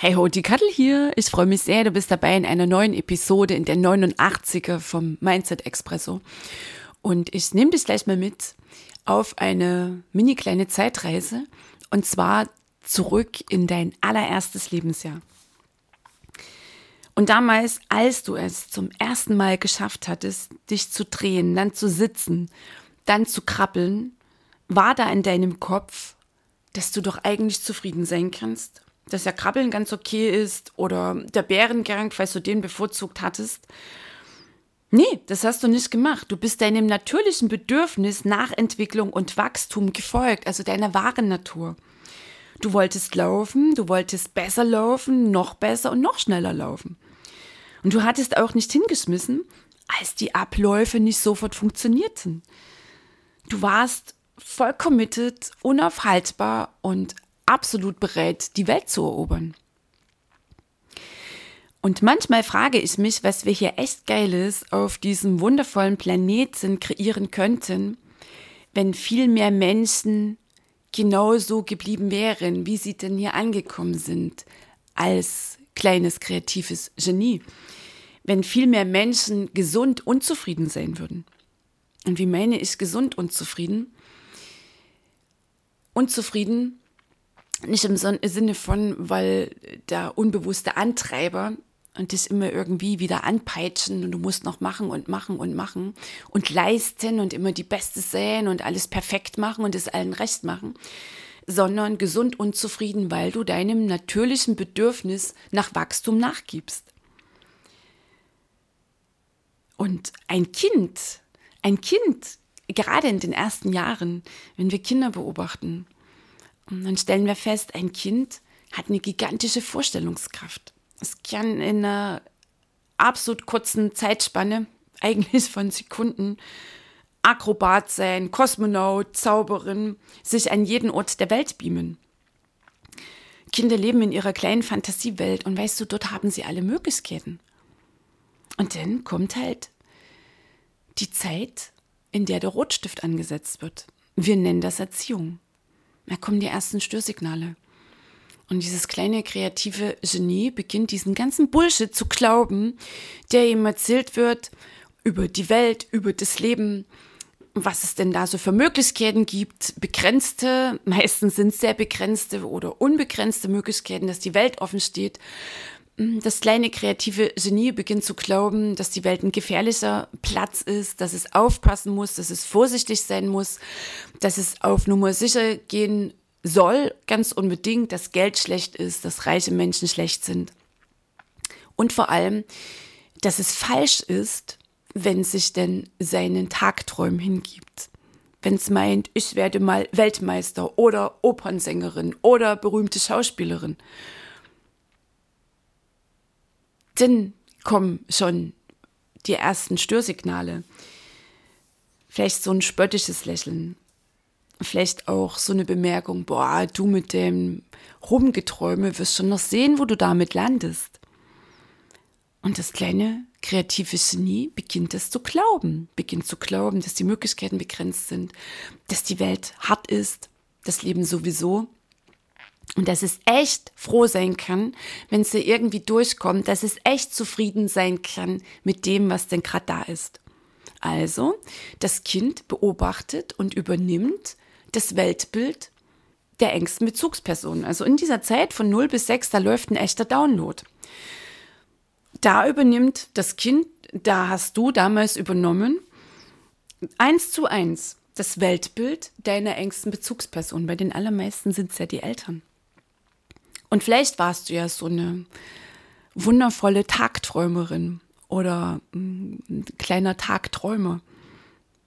Hey ho, die Kattel hier. Ich freue mich sehr, du bist dabei in einer neuen Episode in der 89er vom Mindset Expresso. Und ich nehme dich gleich mal mit auf eine mini kleine Zeitreise und zwar zurück in dein allererstes Lebensjahr. Und damals, als du es zum ersten Mal geschafft hattest, dich zu drehen, dann zu sitzen, dann zu krabbeln, war da in deinem Kopf, dass du doch eigentlich zufrieden sein kannst dass ja Krabbeln ganz okay ist oder der Bärengang, falls du den bevorzugt hattest. Nee, das hast du nicht gemacht. Du bist deinem natürlichen Bedürfnis nach Entwicklung und Wachstum gefolgt, also deiner wahren Natur. Du wolltest laufen, du wolltest besser laufen, noch besser und noch schneller laufen. Und du hattest auch nicht hingeschmissen, als die Abläufe nicht sofort funktionierten. Du warst voll committed, unaufhaltbar und absolut bereit, die Welt zu erobern. Und manchmal frage ich mich, was wir hier echt Geiles auf diesem wundervollen Planeten kreieren könnten, wenn viel mehr Menschen genauso geblieben wären, wie sie denn hier angekommen sind, als kleines kreatives Genie. Wenn viel mehr Menschen gesund und zufrieden sein würden. Und wie meine ich gesund und zufrieden? Unzufrieden nicht im Sinne von, weil der unbewusste Antreiber und dich immer irgendwie wieder anpeitschen und du musst noch machen und machen und machen und leisten und immer die Beste sein und alles perfekt machen und es allen recht machen, sondern gesund und zufrieden, weil du deinem natürlichen Bedürfnis nach Wachstum nachgibst. Und ein Kind, ein Kind, gerade in den ersten Jahren, wenn wir Kinder beobachten, und dann stellen wir fest, ein Kind hat eine gigantische Vorstellungskraft. Es kann in einer absolut kurzen Zeitspanne, eigentlich von Sekunden, Akrobat sein, Kosmonaut, Zauberin, sich an jeden Ort der Welt beamen. Kinder leben in ihrer kleinen Fantasiewelt und weißt du, dort haben sie alle Möglichkeiten. Und dann kommt halt die Zeit, in der der Rotstift angesetzt wird. Wir nennen das Erziehung da kommen die ersten Störsignale. Und dieses kleine kreative Genie beginnt diesen ganzen Bullshit zu glauben, der ihm erzählt wird über die Welt, über das Leben, was es denn da so für Möglichkeiten gibt, begrenzte, meistens sind es sehr begrenzte oder unbegrenzte Möglichkeiten, dass die Welt offen steht. Das kleine kreative Genie beginnt zu glauben, dass die Welt ein gefährlicher Platz ist, dass es aufpassen muss, dass es vorsichtig sein muss, dass es auf Nummer sicher gehen soll, ganz unbedingt, dass Geld schlecht ist, dass reiche Menschen schlecht sind. Und vor allem, dass es falsch ist, wenn sich denn seinen Tagträumen hingibt. Wenn es meint, ich werde mal Weltmeister oder Opernsängerin oder berühmte Schauspielerin dann kommen schon die ersten Störsignale. Vielleicht so ein spöttisches Lächeln. Vielleicht auch so eine Bemerkung, boah, du mit dem Rumgeträume wirst schon noch sehen, wo du damit landest. Und das kleine kreative Genie beginnt es zu glauben, beginnt zu glauben, dass die Möglichkeiten begrenzt sind, dass die Welt hart ist, das Leben sowieso und dass es echt froh sein kann, wenn es irgendwie durchkommt, dass es echt zufrieden sein kann mit dem, was denn gerade da ist. Also, das Kind beobachtet und übernimmt das Weltbild der engsten Bezugspersonen. Also in dieser Zeit von 0 bis 6, da läuft ein echter Download. Da übernimmt das Kind, da hast du damals übernommen, eins zu eins das Weltbild deiner engsten Bezugsperson. Bei den allermeisten sind es ja die Eltern. Und vielleicht warst du ja so eine wundervolle Tagträumerin oder ein kleiner Tagträumer.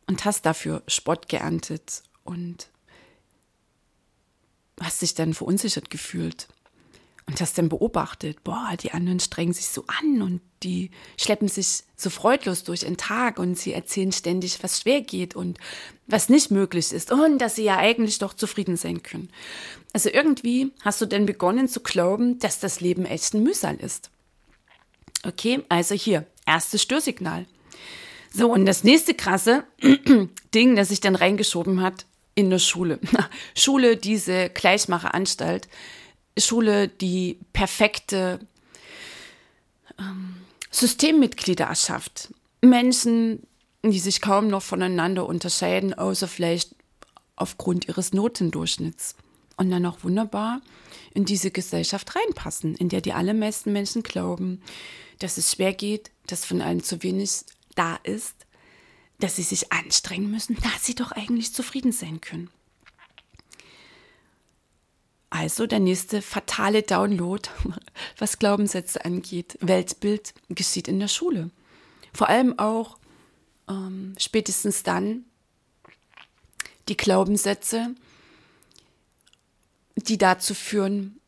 und hast dafür Spott geerntet und hast dich dann verunsichert gefühlt und hast dann beobachtet, boah, die anderen strengen sich so an und die schleppen sich so freudlos durch den Tag und sie erzählen ständig, was schwer geht und was nicht möglich ist und dass sie ja eigentlich doch zufrieden sein können. Also irgendwie hast du dann begonnen zu glauben, dass das Leben echt ein Mühsal ist. Okay, also hier, erstes Störsignal. So, und das nächste krasse Ding, das sich dann reingeschoben hat, in der Schule. Schule, diese Gleichmacheranstalt, Schule, die perfekte ähm, Systemmitglieder erschafft. Menschen, die sich kaum noch voneinander unterscheiden, außer vielleicht aufgrund ihres Notendurchschnitts. Und dann auch wunderbar in diese Gesellschaft reinpassen, in der die allermeisten Menschen glauben, dass es schwer geht, dass von allen zu wenig da ist, dass sie sich anstrengen müssen, da sie doch eigentlich zufrieden sein können. Also der nächste fatale Download, was Glaubenssätze angeht, Weltbild, geschieht in der Schule. Vor allem auch ähm, spätestens dann die Glaubenssätze, die dazu führen,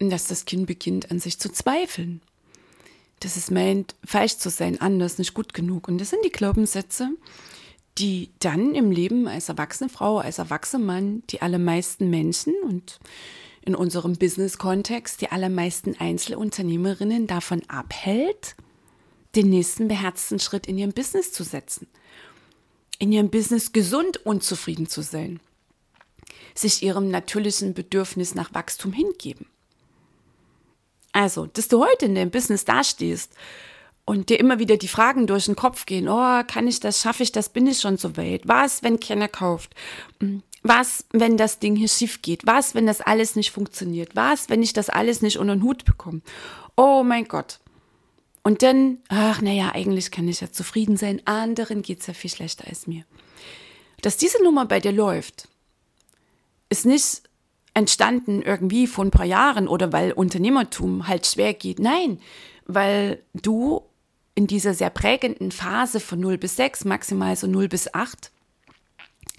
dass das Kind beginnt an sich zu zweifeln. Dass es meint, falsch zu sein, anders, nicht gut genug. Und das sind die Glaubenssätze, die dann im Leben als erwachsene Frau, als erwachsener Mann die allermeisten Menschen und in unserem Business-Kontext die allermeisten Einzelunternehmerinnen davon abhält, den nächsten beherzten Schritt in ihrem Business zu setzen, in ihrem Business gesund und zufrieden zu sein, sich ihrem natürlichen Bedürfnis nach Wachstum hingeben. Also, dass du heute in deinem Business dastehst und dir immer wieder die Fragen durch den Kopf gehen, oh, kann ich das, schaffe ich das, bin ich schon so weit? Was, wenn keiner kauft? Was, wenn das Ding hier schief geht? Was, wenn das alles nicht funktioniert? Was, wenn ich das alles nicht unter den Hut bekomme? Oh mein Gott. Und dann, ach naja, eigentlich kann ich ja zufrieden sein, anderen geht es ja viel schlechter als mir. Dass diese Nummer bei dir läuft, ist nicht entstanden irgendwie vor ein paar Jahren oder weil Unternehmertum halt schwer geht. Nein, weil du in dieser sehr prägenden Phase von 0 bis 6, maximal so 0 bis 8,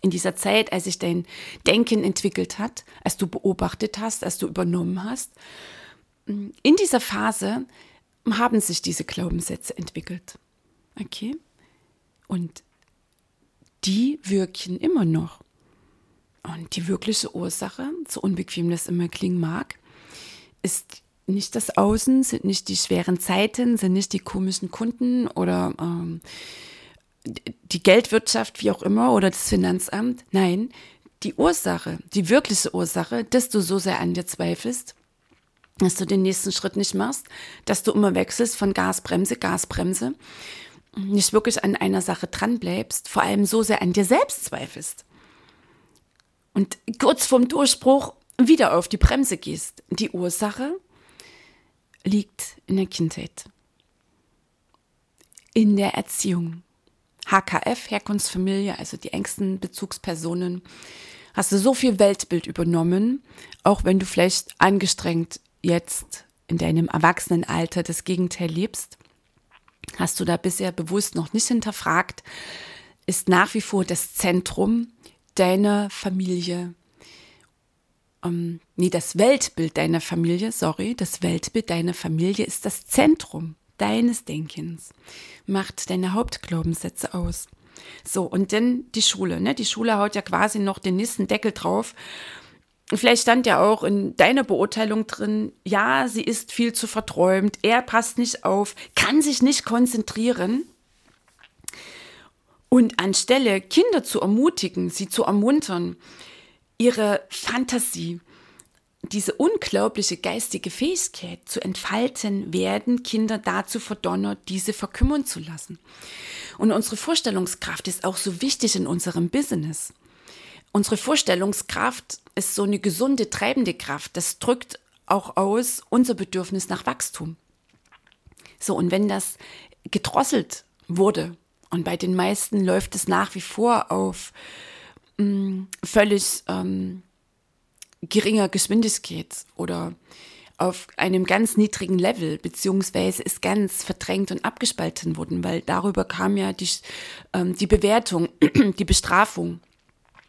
in dieser Zeit, als sich dein Denken entwickelt hat, als du beobachtet hast, als du übernommen hast, in dieser Phase haben sich diese Glaubenssätze entwickelt. Okay? Und die wirken immer noch. Und die wirkliche Ursache, so unbequem das immer klingen mag, ist nicht das Außen, sind nicht die schweren Zeiten, sind nicht die komischen Kunden oder ähm, die Geldwirtschaft, wie auch immer, oder das Finanzamt. Nein, die Ursache, die wirkliche Ursache, dass du so sehr an dir zweifelst, dass du den nächsten Schritt nicht machst, dass du immer wechselst von Gasbremse, Gasbremse, nicht wirklich an einer Sache dranbleibst, vor allem so sehr an dir selbst zweifelst. Und kurz vorm Durchbruch wieder auf die Bremse gehst. Die Ursache liegt in der Kindheit, in der Erziehung. HKF, Herkunftsfamilie, also die engsten Bezugspersonen, hast du so viel Weltbild übernommen, auch wenn du vielleicht angestrengt jetzt in deinem Erwachsenenalter das Gegenteil lebst, hast du da bisher bewusst noch nicht hinterfragt, ist nach wie vor das Zentrum deiner Familie ähm, nee, das Weltbild deiner Familie, sorry, das Weltbild deiner Familie ist das Zentrum deines Denkens, macht deine Hauptglaubenssätze aus. So, und dann die Schule, ne? Die Schule haut ja quasi noch den nächsten Deckel drauf. Vielleicht stand ja auch in deiner Beurteilung drin, ja, sie ist viel zu verträumt, er passt nicht auf, kann sich nicht konzentrieren. Und anstelle Kinder zu ermutigen, sie zu ermuntern, ihre Fantasie, diese unglaubliche geistige Fähigkeit zu entfalten, werden Kinder dazu verdonnert, diese verkümmern zu lassen. Und unsere Vorstellungskraft ist auch so wichtig in unserem Business. Unsere Vorstellungskraft ist so eine gesunde, treibende Kraft. Das drückt auch aus unser Bedürfnis nach Wachstum. So, und wenn das gedrosselt wurde, und bei den meisten läuft es nach wie vor auf völlig ähm, geringer Geschwindigkeit oder auf einem ganz niedrigen Level, beziehungsweise ist ganz verdrängt und abgespalten worden, weil darüber kam ja die, ähm, die Bewertung, die Bestrafung,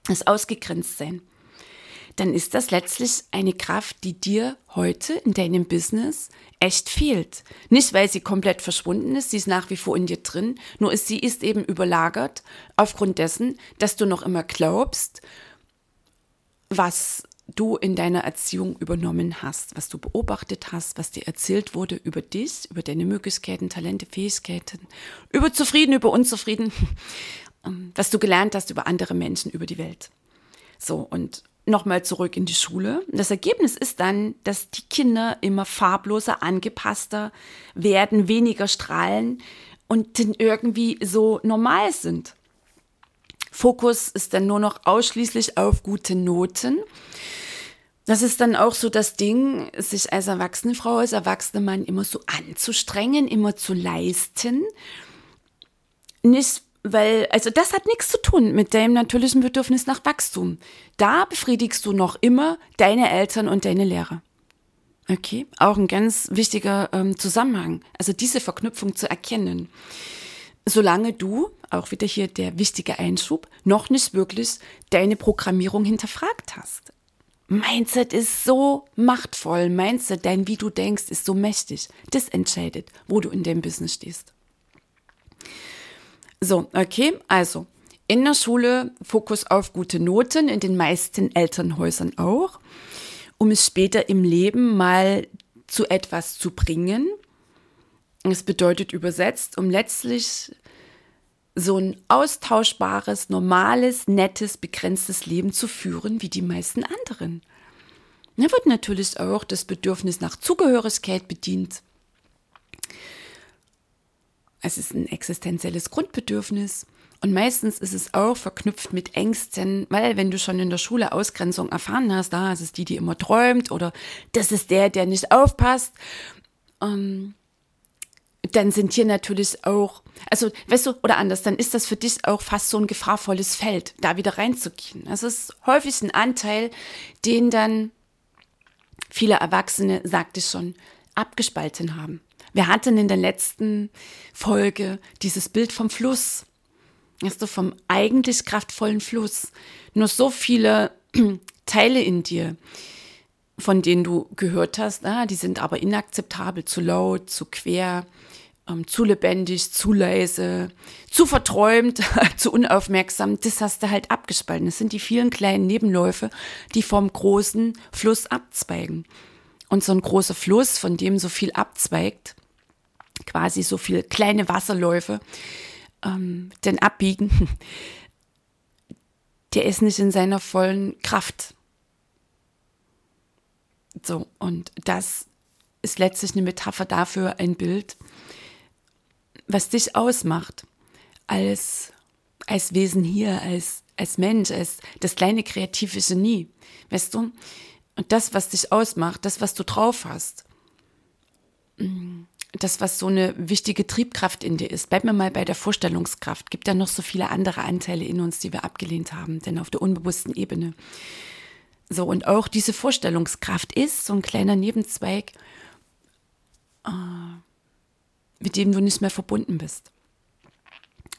das Ausgegrenztsein. Dann ist das letztlich eine Kraft, die dir heute in deinem Business echt fehlt. Nicht, weil sie komplett verschwunden ist, sie ist nach wie vor in dir drin, nur ist sie ist eben überlagert aufgrund dessen, dass du noch immer glaubst, was du in deiner Erziehung übernommen hast, was du beobachtet hast, was dir erzählt wurde über dich, über deine Möglichkeiten, Talente, Fähigkeiten, über zufrieden, über unzufrieden, ähm, was du gelernt hast über andere Menschen, über die Welt. So, und nochmal zurück in die Schule. Das Ergebnis ist dann, dass die Kinder immer farbloser, angepasster werden, weniger strahlen und dann irgendwie so normal sind. Fokus ist dann nur noch ausschließlich auf gute Noten. Das ist dann auch so das Ding, sich als erwachsene Frau, als erwachsener Mann immer so anzustrengen, immer zu leisten. Nicht, weil, also das hat nichts zu tun mit deinem natürlichen Bedürfnis nach Wachstum. Da befriedigst du noch immer deine Eltern und deine Lehrer. Okay, auch ein ganz wichtiger ähm, Zusammenhang. Also diese Verknüpfung zu erkennen solange du, auch wieder hier der wichtige Einschub, noch nicht wirklich deine Programmierung hinterfragt hast. Mindset ist so machtvoll. Mindset, dein wie du denkst, ist so mächtig. Das entscheidet, wo du in deinem Business stehst. So, okay, also in der Schule Fokus auf gute Noten, in den meisten Elternhäusern auch, um es später im Leben mal zu etwas zu bringen, es bedeutet übersetzt, um letztlich so ein austauschbares, normales, nettes, begrenztes Leben zu führen wie die meisten anderen. Da wird natürlich auch das Bedürfnis nach Zugehörigkeit bedient. Es ist ein existenzielles Grundbedürfnis. Und meistens ist es auch verknüpft mit Ängsten, weil wenn du schon in der Schule Ausgrenzung erfahren hast, da ist es die, die immer träumt oder das ist der, der nicht aufpasst, ähm, dann sind hier natürlich auch, also weißt du, oder anders, dann ist das für dich auch fast so ein gefahrvolles Feld, da wieder reinzugehen. Das ist häufig ein Anteil, den dann viele Erwachsene, sagte ich schon, abgespalten haben. Wir hatten in der letzten Folge dieses Bild vom Fluss, weißt du, vom eigentlich kraftvollen Fluss. Nur so viele Teile in dir, von denen du gehört hast, ah, die sind aber inakzeptabel, zu laut, zu quer, ähm, zu lebendig, zu leise, zu verträumt, zu unaufmerksam. Das hast du halt abgespalten. Das sind die vielen kleinen Nebenläufe, die vom großen Fluss abzweigen. Und so ein großer Fluss, von dem so viel abzweigt, quasi so viele kleine Wasserläufe, ähm, denn abbiegen, der ist nicht in seiner vollen Kraft. So, und das ist letztlich eine Metapher dafür, ein Bild, was dich ausmacht als, als Wesen hier, als, als Mensch, als das kleine kreative Genie. Weißt du? Und das, was dich ausmacht, das, was du drauf hast, mm, das, was so eine wichtige Triebkraft in dir ist. Bleib mir mal bei der Vorstellungskraft. Gibt ja noch so viele andere Anteile in uns, die wir abgelehnt haben, denn auf der unbewussten Ebene. So, und auch diese Vorstellungskraft ist so ein kleiner Nebenzweig, äh, mit dem du nicht mehr verbunden bist.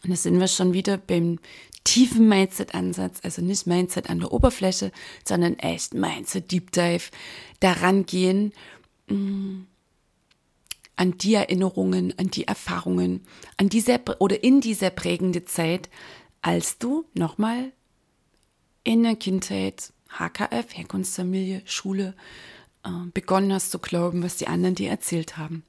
Und da sind wir schon wieder beim tiefen Mindset-Ansatz, also nicht Mindset an der Oberfläche, sondern echt Mindset Deep Dive, daran gehen, mh, mm, an die Erinnerungen, an die Erfahrungen, an diese oder in dieser prägende Zeit, als du nochmal in der Kindheit, HKF, Herkunftsfamilie, Schule, äh, begonnen hast zu glauben, was die anderen dir erzählt haben.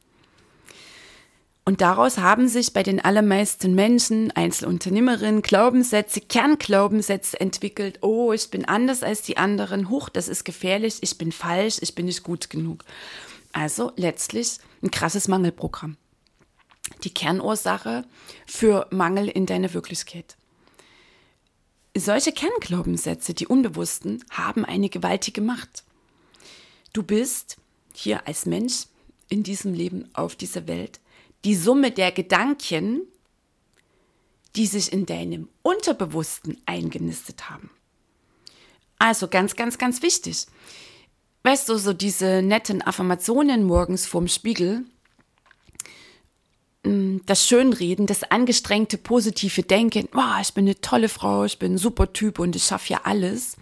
Und daraus haben sich bei den allermeisten Menschen, Einzelunternehmerinnen, Glaubenssätze, Kernglaubenssätze entwickelt. Oh, ich bin anders als die anderen. Huch, das ist gefährlich. Ich bin falsch. Ich bin nicht gut genug. Also letztlich ein krasses Mangelprogramm. Die Kernursache für Mangel in deiner Wirklichkeit. Solche Kernglaubenssätze, die unbewussten, haben eine gewaltige Macht. Du bist hier als Mensch in diesem Leben auf dieser Welt die Summe der Gedanken, die sich in deinem Unterbewussten eingenistet haben. Also ganz, ganz, ganz wichtig. weißt du, so diese netten Affirmationen morgens vorm Spiegel, das Schönreden, das angestrengte positive Denken, oh, ich bin eine tolle Frau, ich bin ein super Typ und ich schaffe ja alles.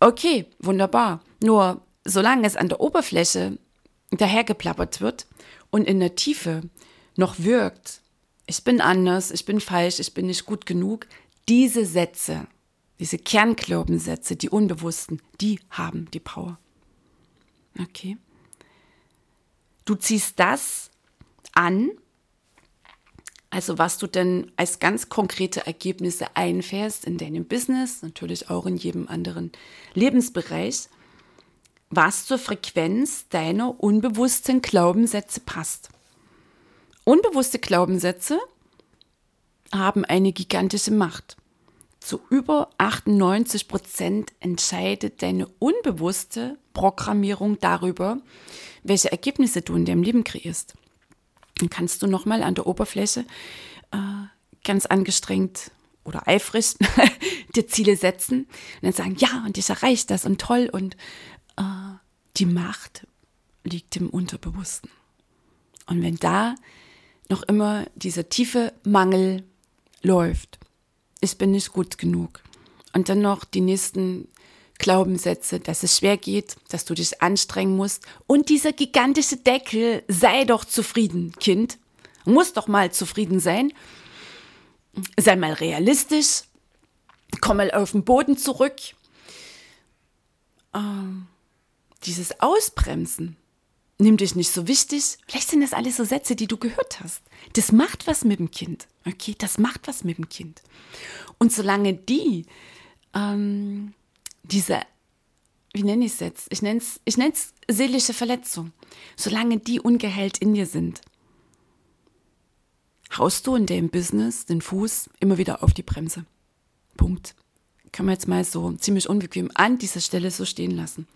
Okay, wunderbar. Nur solange es an der Oberfläche dahergeplappert wird und in der Tiefe noch wirkt, ich bin anders, ich bin falsch, ich bin nicht gut genug, diese Sätze, diese Kernglaubenssätze, die unbewussten, die haben die Power. Okay? Du ziehst das an, also was du denn als ganz konkrete Ergebnisse einfährst in deinem Business, natürlich auch in jedem anderen Lebensbereich, was zur Frequenz deiner unbewussten Glaubenssätze passt. Unbewusste Glaubenssätze haben eine gigantische Macht. Zu über 98 Prozent entscheidet deine unbewusste Programmierung darüber, welche Ergebnisse du in deinem Leben kreierst. Dann kannst du nochmal an der Oberfläche äh, ganz angestrengt oder eifrig dir Ziele setzen und dann sagen, ja, und ich erreiche das und toll und äh, die Macht liegt im Unterbewussten. Und wenn da noch immer dieser tiefe Mangel läuft, ich bin nicht gut genug. Und dann noch die nächsten Glaubenssätze, dass es schwer geht, dass du dich anstrengen musst. Und dieser gigantische Deckel, sei doch zufrieden, Kind. Muss doch mal zufrieden sein. Sei mal realistisch. Komm mal auf den Boden zurück. Ähm, dieses Ausbremsen, nimm dich nicht so wichtig. Vielleicht sind das alles so Sätze, die du gehört hast. Das macht was mit dem Kind. Okay, das macht was mit dem Kind. Und solange die, ähm, diese, wie nenne ich es jetzt? Ich nenne es ich nenn's seelische Verletzung. Solange die ungeheilt in dir sind, haust du in dem Business den Fuß immer wieder auf die Bremse. Punkt. Können wir jetzt mal so ziemlich unbequem an dieser Stelle so stehen lassen.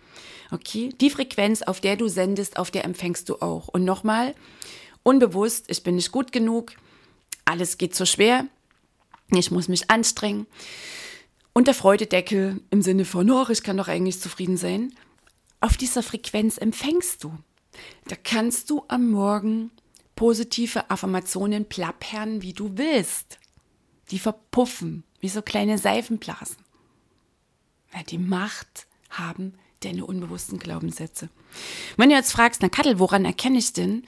Okay, die Frequenz, auf der du sendest, auf der empfängst du auch. Und nochmal, unbewusst, ich bin nicht gut genug, alles geht so schwer, ich muss mich anstrengen. Und der Freudedeckel im Sinne von, oh, ich kann doch eigentlich zufrieden sein, auf dieser Frequenz empfängst du. Da kannst du am Morgen positive Affirmationen plappern, wie du willst. Die verpuffen, wie so kleine Seifenblasen. Weil die Macht haben deine unbewussten Glaubenssätze. Wenn du jetzt fragst, na Kattel, woran erkenne ich denn,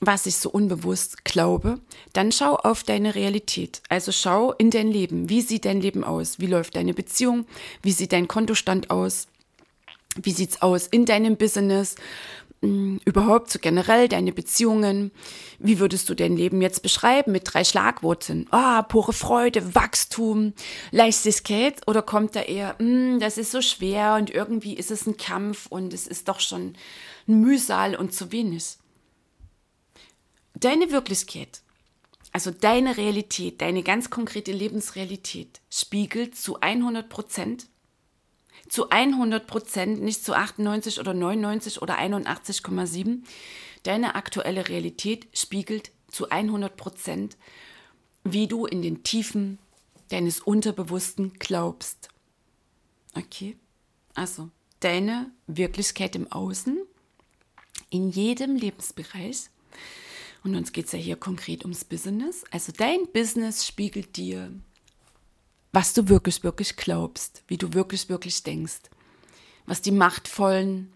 was ich so unbewusst glaube, dann schau auf deine Realität. Also schau in dein Leben. Wie sieht dein Leben aus? Wie läuft deine Beziehung? Wie sieht dein Kontostand aus? Wie sieht's aus in deinem Business? Hm, überhaupt so generell deine Beziehungen. Wie würdest du dein Leben jetzt beschreiben mit drei Schlagworten? Ah, pure Freude, Wachstum, Leichtigkeit? Oder kommt da eher, mm, das ist so schwer und irgendwie ist es ein Kampf und es ist doch schon ein Mühsal und zu wenig? Deine Wirklichkeit, also deine Realität, deine ganz konkrete Lebensrealität spiegelt zu 100 Prozent zu 100 Prozent, nicht zu 98 oder 99 oder 81,7. Deine aktuelle Realität spiegelt zu 100 Prozent, wie du in den Tiefen deines Unterbewussten glaubst. Okay? Also, deine Wirklichkeit im Außen, in jedem Lebensbereich. Und uns geht es ja hier konkret ums Business. Also dein Business spiegelt dir was du wirklich, wirklich glaubst, wie du wirklich, wirklich denkst, was die machtvollen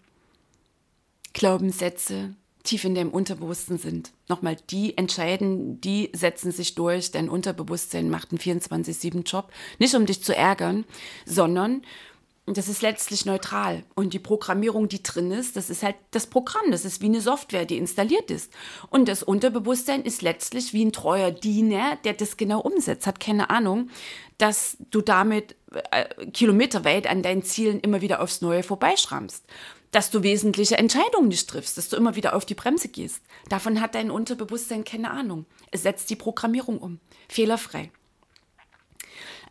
Glaubenssätze tief in deinem Unterbewussten sind. Nochmal, die entscheiden, die setzen sich durch, dein Unterbewusstsein macht einen 24-7-Job, nicht um dich zu ärgern, sondern das ist letztlich neutral. Und die Programmierung, die drin ist, das ist halt das Programm. Das ist wie eine Software, die installiert ist. Und das Unterbewusstsein ist letztlich wie ein treuer Diener, der das genau umsetzt. Hat keine Ahnung, dass du damit äh, kilometerweit an deinen Zielen immer wieder aufs Neue vorbeischrammst. Dass du wesentliche Entscheidungen nicht triffst, dass du immer wieder auf die Bremse gehst. Davon hat dein Unterbewusstsein keine Ahnung. Es setzt die Programmierung um. Fehlerfrei.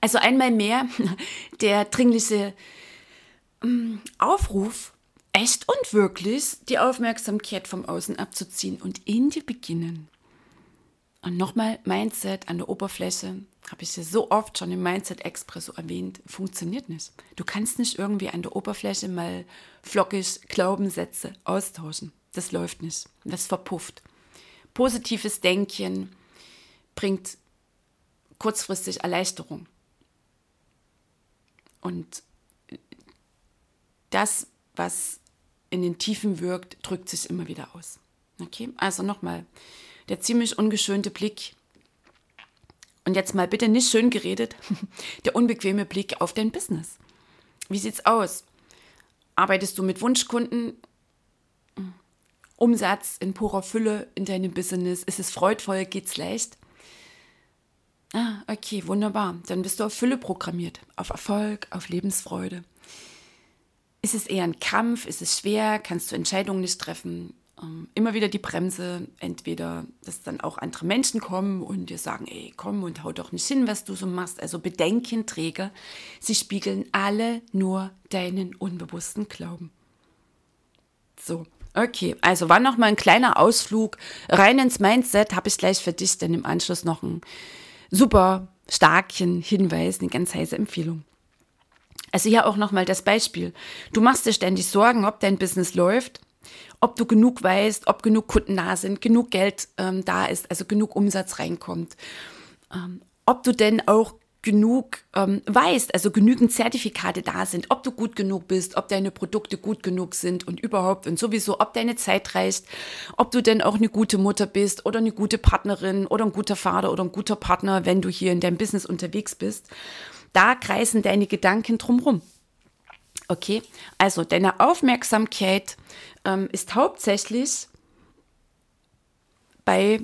Also einmal mehr der dringliche Aufruf, echt und wirklich die Aufmerksamkeit vom Außen abzuziehen und in dir beginnen, Und nochmal, Mindset an der Oberfläche, habe ich ja so oft schon im Mindset Expresso erwähnt, funktioniert nicht. Du kannst nicht irgendwie an der Oberfläche mal flockig Glaubenssätze austauschen. Das läuft nicht. Das verpufft. Positives Denken bringt kurzfristig Erleichterung. Und das, was in den Tiefen wirkt, drückt sich immer wieder aus. Okay, also nochmal, der ziemlich ungeschönte Blick. Und jetzt mal bitte nicht schön geredet, der unbequeme Blick auf dein Business. Wie sieht's aus? Arbeitest du mit Wunschkunden? Umsatz in purer Fülle in deinem Business? Ist es freudvoll? Geht's leicht? Ah, okay, wunderbar. Dann bist du auf Fülle programmiert, auf Erfolg, auf Lebensfreude. Ist es eher ein Kampf? Ist es schwer? Kannst du Entscheidungen nicht treffen? Ähm, immer wieder die Bremse, entweder, dass dann auch andere Menschen kommen und dir sagen, ey, komm und hau doch nicht hin, was du so machst. Also Bedenkenträger, sie spiegeln alle nur deinen unbewussten Glauben. So, okay, also war noch mal ein kleiner Ausflug rein ins Mindset, habe ich gleich für dich dann im Anschluss noch einen super starken Hinweis, eine ganz heiße Empfehlung. Also hier auch nochmal das Beispiel. Du machst dir ständig Sorgen, ob dein Business läuft, ob du genug weißt, ob genug Kunden da sind, genug Geld ähm, da ist, also genug Umsatz reinkommt. Ähm, ob du denn auch genug ähm, weißt, also genügend Zertifikate da sind, ob du gut genug bist, ob deine Produkte gut genug sind und überhaupt und sowieso, ob deine Zeit reicht, ob du denn auch eine gute Mutter bist oder eine gute Partnerin oder ein guter Vater oder ein guter Partner, wenn du hier in deinem Business unterwegs bist. Da kreisen deine Gedanken drumherum. Okay, also deine Aufmerksamkeit ähm, ist hauptsächlich bei,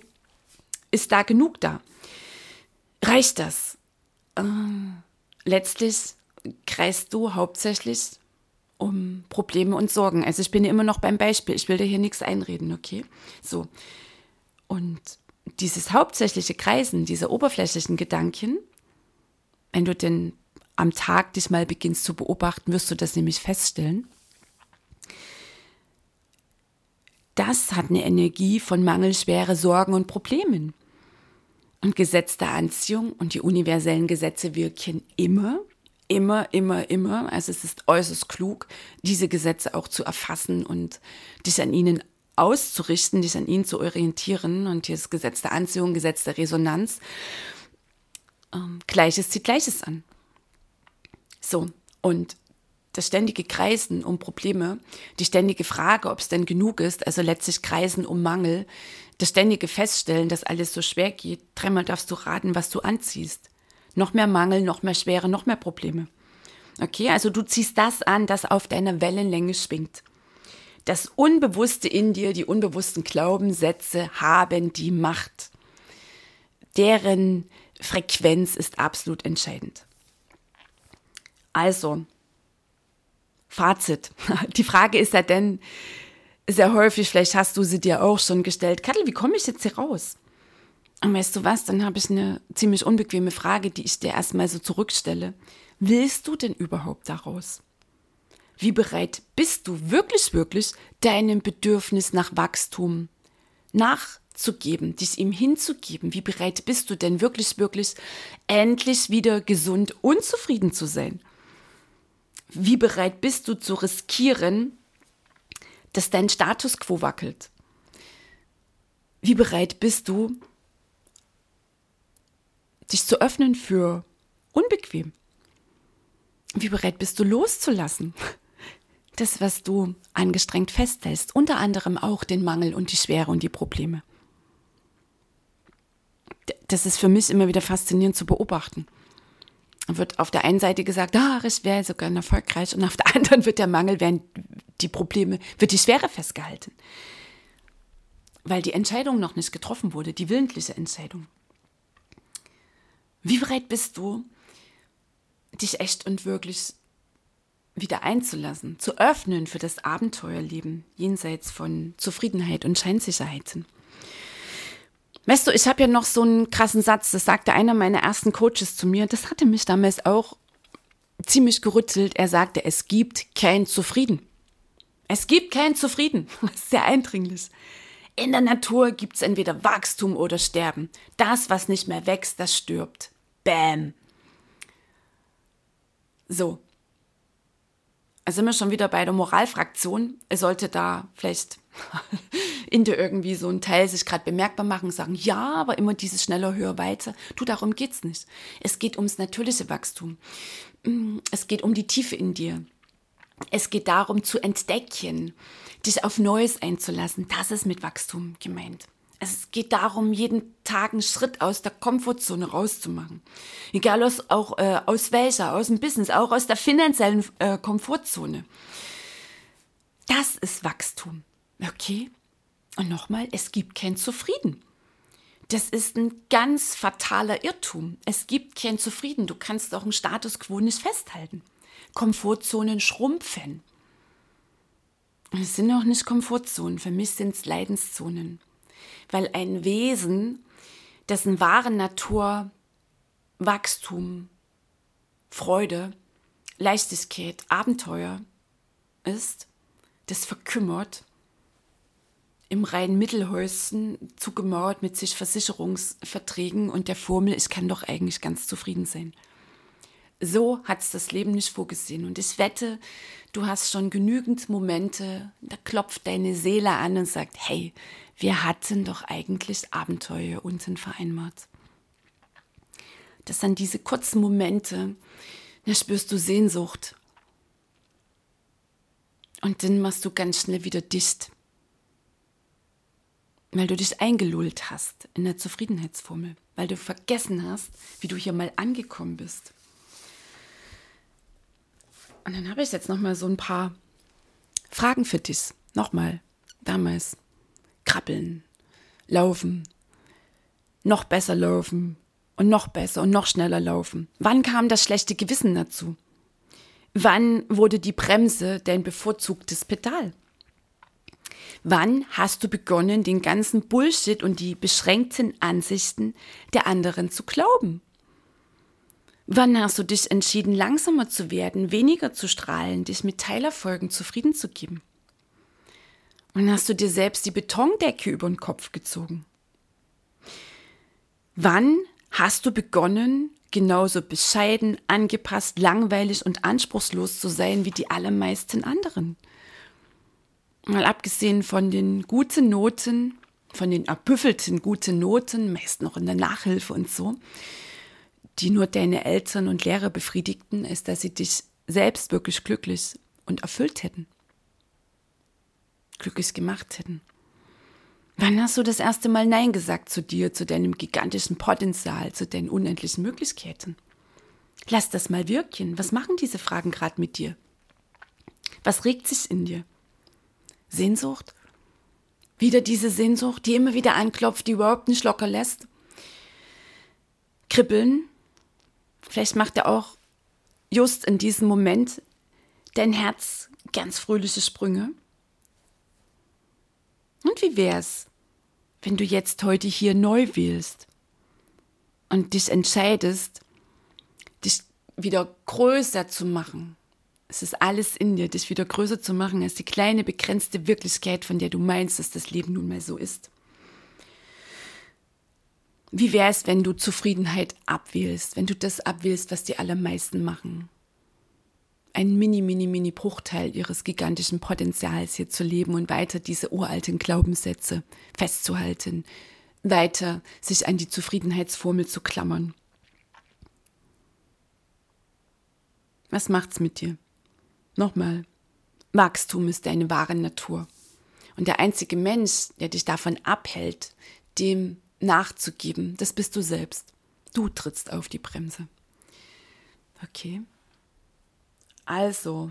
ist da genug da? Reicht das? Ähm, letztlich kreist du hauptsächlich um Probleme und Sorgen. Also ich bin immer noch beim Beispiel, ich will dir hier nichts einreden, okay? So. Und dieses hauptsächliche Kreisen, diese oberflächlichen Gedanken, wenn du denn am Tag dich mal beginnst zu beobachten, wirst du das nämlich feststellen. Das hat eine Energie von Mangel, Schwere, Sorgen und Problemen. Und Gesetz der Anziehung und die universellen Gesetze wirken immer, immer, immer, immer. Also es ist äußerst klug, diese Gesetze auch zu erfassen und dich an ihnen auszurichten, dich an ihnen zu orientieren. Und hier ist Gesetz der Anziehung, Gesetz der Resonanz ähm, Gleiches zieht Gleiches an. So, und das ständige Kreisen um Probleme, die ständige Frage, ob es denn genug ist, also letztlich Kreisen um Mangel, das ständige Feststellen, dass alles so schwer geht, dreimal darfst du raten, was du anziehst. Noch mehr Mangel, noch mehr Schwere, noch mehr Probleme. Okay, also du ziehst das an, das auf deiner Wellenlänge schwingt. Das Unbewusste in dir, die unbewussten Glaubenssätze haben die Macht. Deren Frequenz ist absolut entscheidend. Also, Fazit. Die Frage ist ja denn sehr häufig, vielleicht hast du sie dir auch schon gestellt, Kattel, wie komme ich jetzt hier raus? Und weißt du was, dann habe ich eine ziemlich unbequeme Frage, die ich dir erstmal so zurückstelle. Willst du denn überhaupt daraus? Wie bereit bist du wirklich, wirklich deinem Bedürfnis nach Wachstum, nach zu geben, dich ihm hinzugeben. Wie bereit bist du denn wirklich, wirklich endlich wieder gesund und zufrieden zu sein? Wie bereit bist du zu riskieren, dass dein Status quo wackelt? Wie bereit bist du, dich zu öffnen für unbequem? Wie bereit bist du loszulassen? Das, was du angestrengt festhältst, unter anderem auch den Mangel und die Schwere und die Probleme das ist für mich immer wieder faszinierend zu beobachten. Wird auf der einen Seite gesagt, ah, ich wäre sogar erfolgreich, und auf der anderen wird der Mangel, werden die Probleme, wird die Schwere festgehalten. Weil die Entscheidung noch nicht getroffen wurde, die willentliche Entscheidung. Wie bereit bist du, dich echt und wirklich wieder einzulassen, zu öffnen für das Abenteuerleben jenseits von Zufriedenheit und Scheinsicherheiten? Weißt du, ich habe ja noch so einen krassen Satz, das sagte einer meiner ersten Coaches zu mir, das hatte mich damals auch ziemlich gerüttelt. Er sagte, es gibt kein Zufrieden. Es gibt kein Zufrieden. Sehr eindringlich. In der Natur gibt es entweder Wachstum oder Sterben. Das, was nicht mehr wächst, das stirbt. Bäm. So. Also sind wir schon wieder bei der Moralfraktion. Es sollte da vielleicht in dir irgendwie so ein Teil sich gerade bemerkbar machen, sagen, ja, aber immer dieses schneller, höher, weiter. Du, darum geht's nicht. Es geht ums natürliche Wachstum. Mm, es geht um die Tiefe in dir. Es geht darum zu entdecken, dich auf Neues einzulassen. Das ist mit Wachstum gemeint. Es geht darum, jeden Tag einen Schritt aus der Komfortzone rauszumachen. Egal aus, auch äh, aus welcher, aus dem Business, auch aus der finanziellen äh, Komfortzone. Das ist Wachstum. Okay? Und nochmal, es gibt kein Zufrieden. Das ist ein ganz fataler Irrtum. Es gibt kein Zufrieden. Du kannst auch einen Status quo nicht festhalten. Komfortzonen schrumpfen. Es sind auch nicht Komfortzonen, für mich sind es Leidenszonen. Weil ein Wesen, dessen wahre Natur Wachstum, Freude, Leichtigkeit, Abenteuer ist, das verkümmert im reinen Mittelhäuschen zugemauert mit sich Versicherungsverträgen und der Formel, ich kann doch eigentlich ganz zufrieden sein. So hat es das Leben nicht vorgesehen. Und ich wette, du hast schon genügend Momente, da klopft deine Seele an und sagt, hey, wir hatten doch eigentlich Abenteuer unten vereinbart. Das sind diese kurzen Momente, da spürst du Sehnsucht. Und dann machst du ganz schnell wieder dicht weil du dich eingelullt hast in der Zufriedenheitsformel, weil du vergessen hast, wie du hier mal angekommen bist. Und dann habe ich jetzt noch mal so ein paar Fragen für dich. Nochmal, damals krabbeln, laufen, noch besser laufen und noch besser und noch schneller laufen. Wann kam das schlechte Gewissen dazu? Wann wurde die Bremse dein bevorzugtes Pedal? Wann hast du begonnen, den ganzen Bullshit und die beschränkten Ansichten der anderen zu glauben? Wann hast du dich entschieden, langsamer zu werden, weniger zu strahlen, dich mit Teilerfolgen zufrieden zu geben? Und hast du dir selbst die Betondecke über den Kopf gezogen? Wann hast du begonnen, genauso bescheiden, angepasst, langweilig und anspruchslos zu sein wie die allermeisten anderen? mal abgesehen von den guten Noten, von den erbüffelten guten Noten, meist noch in der Nachhilfe und so, die nur deine Eltern und Lehrer befriedigten, ist, dass sie dich selbst wirklich glücklich und erfüllt hätten. Glücklich gemacht hätten. Wann hast du das erste Mal Nein gesagt zu dir, zu deinem gigantischen Potenzial, zu deinen unendlichen Möglichkeiten? Lass das mal wirken. Was machen diese Fragen gerade mit dir? Was regt sich in dir? Sehnsucht? Wieder diese Sehnsucht, die immer wieder anklopft, die überhaupt nicht locker lässt. Kribbeln. Vielleicht macht er auch just in diesem Moment dein Herz ganz fröhliche Sprünge. Und wie wär's, wenn du jetzt heute hier neu wählst und dich entscheidest, dich wieder größer zu machen, es ist alles in dir, dich wieder größer zu machen als die kleine, begrenzte Wirklichkeit, von der du meinst, dass das Leben nun mal so ist. Wie wäre es, wenn du Zufriedenheit abwählst, wenn du das abwählst, was die allermeisten machen? Ein mini, mini, mini Bruchteil ihres gigantischen Potenzials hier zu leben und weiter diese uralten Glaubenssätze festzuhalten, weiter sich an die Zufriedenheitsformel zu klammern. Was macht's mit dir? Nochmal, Wachstum ist deine wahre Natur. Und der einzige Mensch, der dich davon abhält, dem nachzugeben, das bist du selbst. Du trittst auf die Bremse. Okay. Also,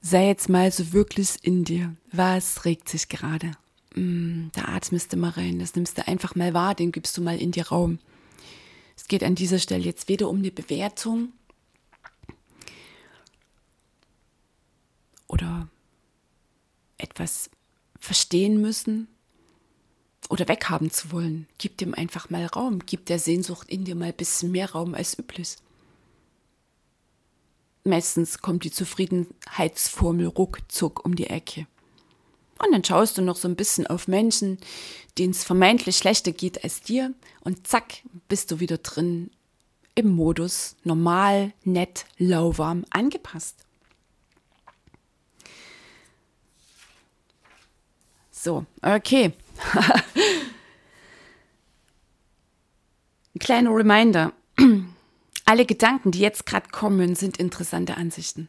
sei jetzt mal so wirklich in dir. Was regt sich gerade? Mm, da atmest du mal rein, das nimmst du einfach mal wahr, den gibst du mal in dir Raum. Es geht an dieser Stelle jetzt weder um eine Bewertung oder etwas verstehen müssen oder weghaben zu wollen. Gib dem einfach mal Raum. Gib der Sehnsucht in dir mal ein bisschen mehr Raum als üblich. meistens kommt die Zufriedenheitsformel ruckzuck um die Ecke. Und dann schaust du noch so ein bisschen auf Menschen, denen es vermeintlich schlechter geht als dir. Und zack, bist du wieder drin im Modus normal, nett, lauwarm angepasst. So, okay. Kleiner Reminder. Alle Gedanken, die jetzt gerade kommen, sind interessante Ansichten.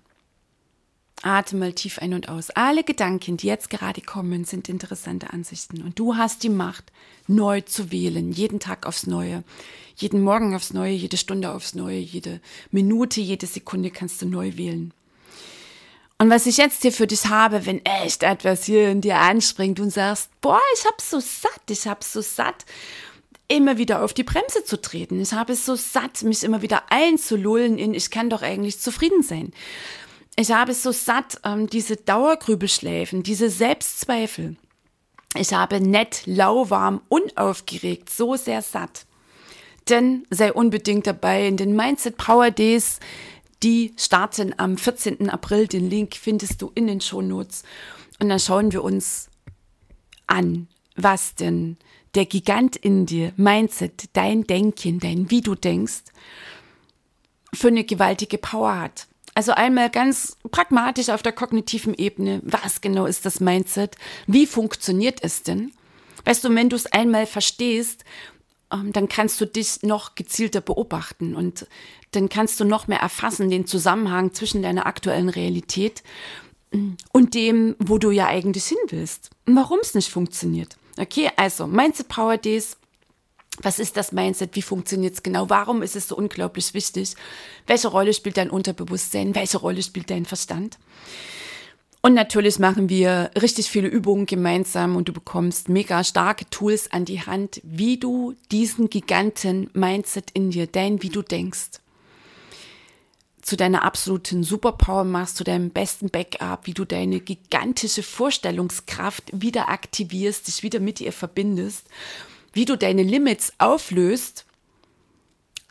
Atme mal tief ein und aus. Alle Gedanken, die jetzt gerade kommen, sind interessante Ansichten. Und du hast die Macht, neu zu wählen, jeden Tag aufs Neue, jeden Morgen aufs Neue, jede Stunde aufs Neue, jede Minute, jede Sekunde kannst du neu wählen. Und was ich jetzt hier für dich habe, wenn echt etwas hier in dir anspringt und sagst, boah, ich hab's so satt, ich hab's so satt, immer wieder auf die Bremse zu treten. Ich habe es so satt, mich immer wieder einzulullen in, ich kann doch eigentlich zufrieden sein. Ich habe es so satt, ähm, diese Dauergrübelschläfen, diese Selbstzweifel. Ich habe nett, lauwarm, unaufgeregt, so sehr satt. Denn sei unbedingt dabei in den Mindset Power Days. Die starten am 14. April. Den Link findest du in den Shownotes. Und dann schauen wir uns an, was denn der Gigant in dir, Mindset, dein Denken, dein Wie du denkst, für eine gewaltige Power hat. Also einmal ganz pragmatisch auf der kognitiven Ebene, was genau ist das Mindset? Wie funktioniert es denn? Weißt du, wenn du es einmal verstehst, ähm, dann kannst du dich noch gezielter beobachten und dann kannst du noch mehr erfassen den Zusammenhang zwischen deiner aktuellen Realität mm, und dem, wo du ja eigentlich hin willst und warum es nicht funktioniert. Okay, also Mindset Power Days was ist das Mindset? Wie funktioniert es genau? Warum ist es so unglaublich wichtig? Welche Rolle spielt dein Unterbewusstsein? Welche Rolle spielt dein Verstand? Und natürlich machen wir richtig viele Übungen gemeinsam und du bekommst mega starke Tools an die Hand, wie du diesen giganten Mindset in dir, dein, wie du denkst, zu deiner absoluten Superpower machst, zu deinem besten Backup, wie du deine gigantische Vorstellungskraft wieder aktivierst, dich wieder mit ihr verbindest wie du deine Limits auflöst,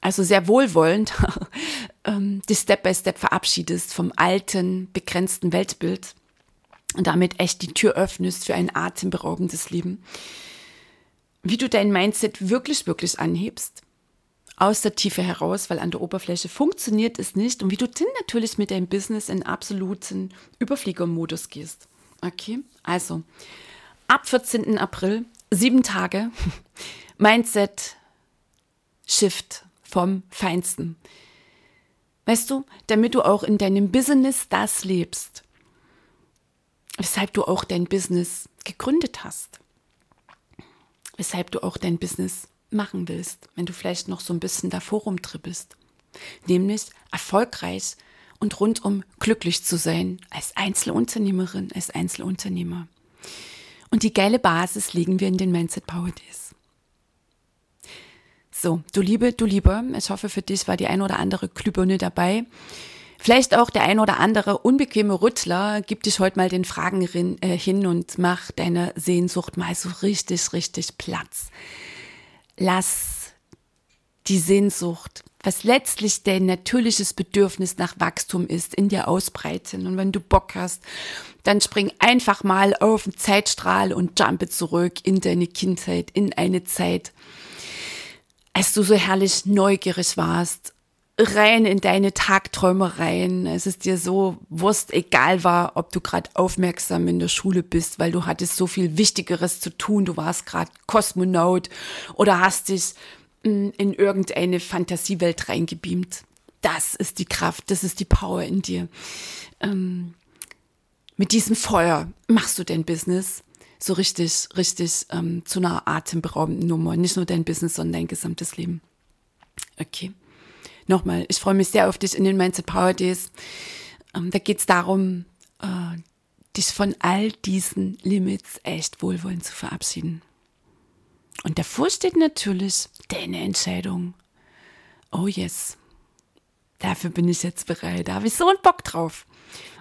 also sehr wohlwollend, ähm, die Step by Step verabschiedest vom alten, begrenzten Weltbild und damit echt die Tür öffnest für ein atemberaubendes Leben. Wie du dein Mindset wirklich, wirklich anhebst, aus der Tiefe heraus, weil an der Oberfläche funktioniert es nicht und wie du dann natürlich mit deinem Business in absoluten Überfliegermodus gehst. Okay, also ab 14. April sieben Tage Mindset Shift vom Feinsten. Weißt du, damit du auch in deinem Business das lebst, weshalb du auch dein Business gegründet hast, weshalb du auch dein Business machen willst, wenn du vielleicht noch so ein bisschen davor rumtrippelst, nämlich erfolgreich und rundum glücklich zu sein als Einzelunternehmerin, als Einzelunternehmer. Und die geile Basis legen wir in den Mindset Power Days. So, du Liebe, du Lieber, ich hoffe für dich war die ein oder andere Glühbirne dabei. Vielleicht auch der ein oder andere unbequeme Rüttler. Gib dich heute mal den Fragen äh, hin und mach deine Sehnsucht mal so richtig, richtig Platz. Lass die Sehnsucht was letztlich dein natürliches Bedürfnis nach Wachstum ist, in dir ausbreiten. Und wenn du Bock hast, dann spring einfach mal auf den Zeitstrahl und jumpe zurück in deine Kindheit, in eine Zeit, als du so herrlich neugierig warst, rein in deine Tagträumereien. Es ist dir so wurst egal war, ob du gerade aufmerksam in der Schule bist, weil du hattest so viel Wichtigeres zu tun. Du warst gerade Kosmonaut oder hast dich in irgendeine Fantasiewelt reingebeamt. Das ist die Kraft, das ist die Power in dir. Ähm, mit diesem Feuer machst du dein Business so richtig, richtig ähm, zu einer atemberaubenden Nummer. Nicht nur dein Business, sondern dein gesamtes Leben. Okay. Nochmal, ich freue mich sehr auf dich in den Mindset Power Days. Ähm, da geht es darum, äh, dich von all diesen Limits echt wohlwollend zu verabschieden. Und davor steht natürlich deine Entscheidung. Oh yes. Dafür bin ich jetzt bereit. Da habe ich so einen Bock drauf.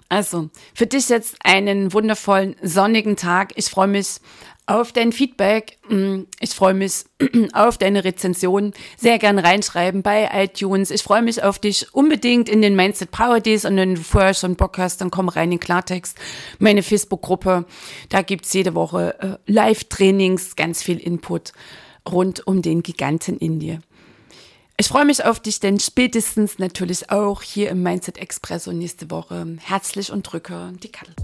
Also, für dich jetzt einen wundervollen sonnigen Tag. Ich freue mich auf dein Feedback. Mm, ich freue mich auf deine Rezension. Sehr gern reinschreiben bei iTunes. Ich freue mich auf dich unbedingt in den Mindset Power Days und wenn du vorher schon Bock hast, dann komm rein in Klartext. Meine Facebook-Gruppe, da gibt's jede Woche äh, Live-Trainings, ganz viel Input rund um den Giganten in dir. Ich freue mich auf dich, denn spätestens natürlich auch hier im Mindset Expresso nächste Woche. Herzlich und drücke die Kattel.